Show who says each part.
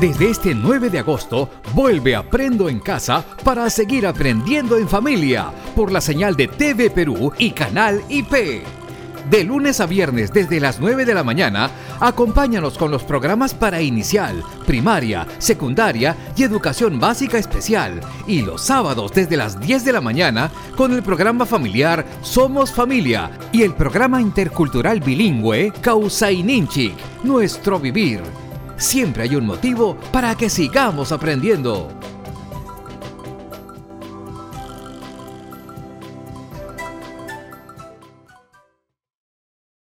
Speaker 1: Desde este 9 de agosto, vuelve Aprendo en Casa para seguir aprendiendo en familia por la señal de TV Perú y Canal IP. De lunes a viernes desde las 9 de la mañana, acompáñanos con los programas para inicial, primaria, secundaria y educación básica especial. Y los sábados desde las 10 de la mañana con el programa familiar Somos Familia y el programa intercultural bilingüe Causa Ninchik, Nuestro Vivir. Siempre hay un motivo para que sigamos aprendiendo.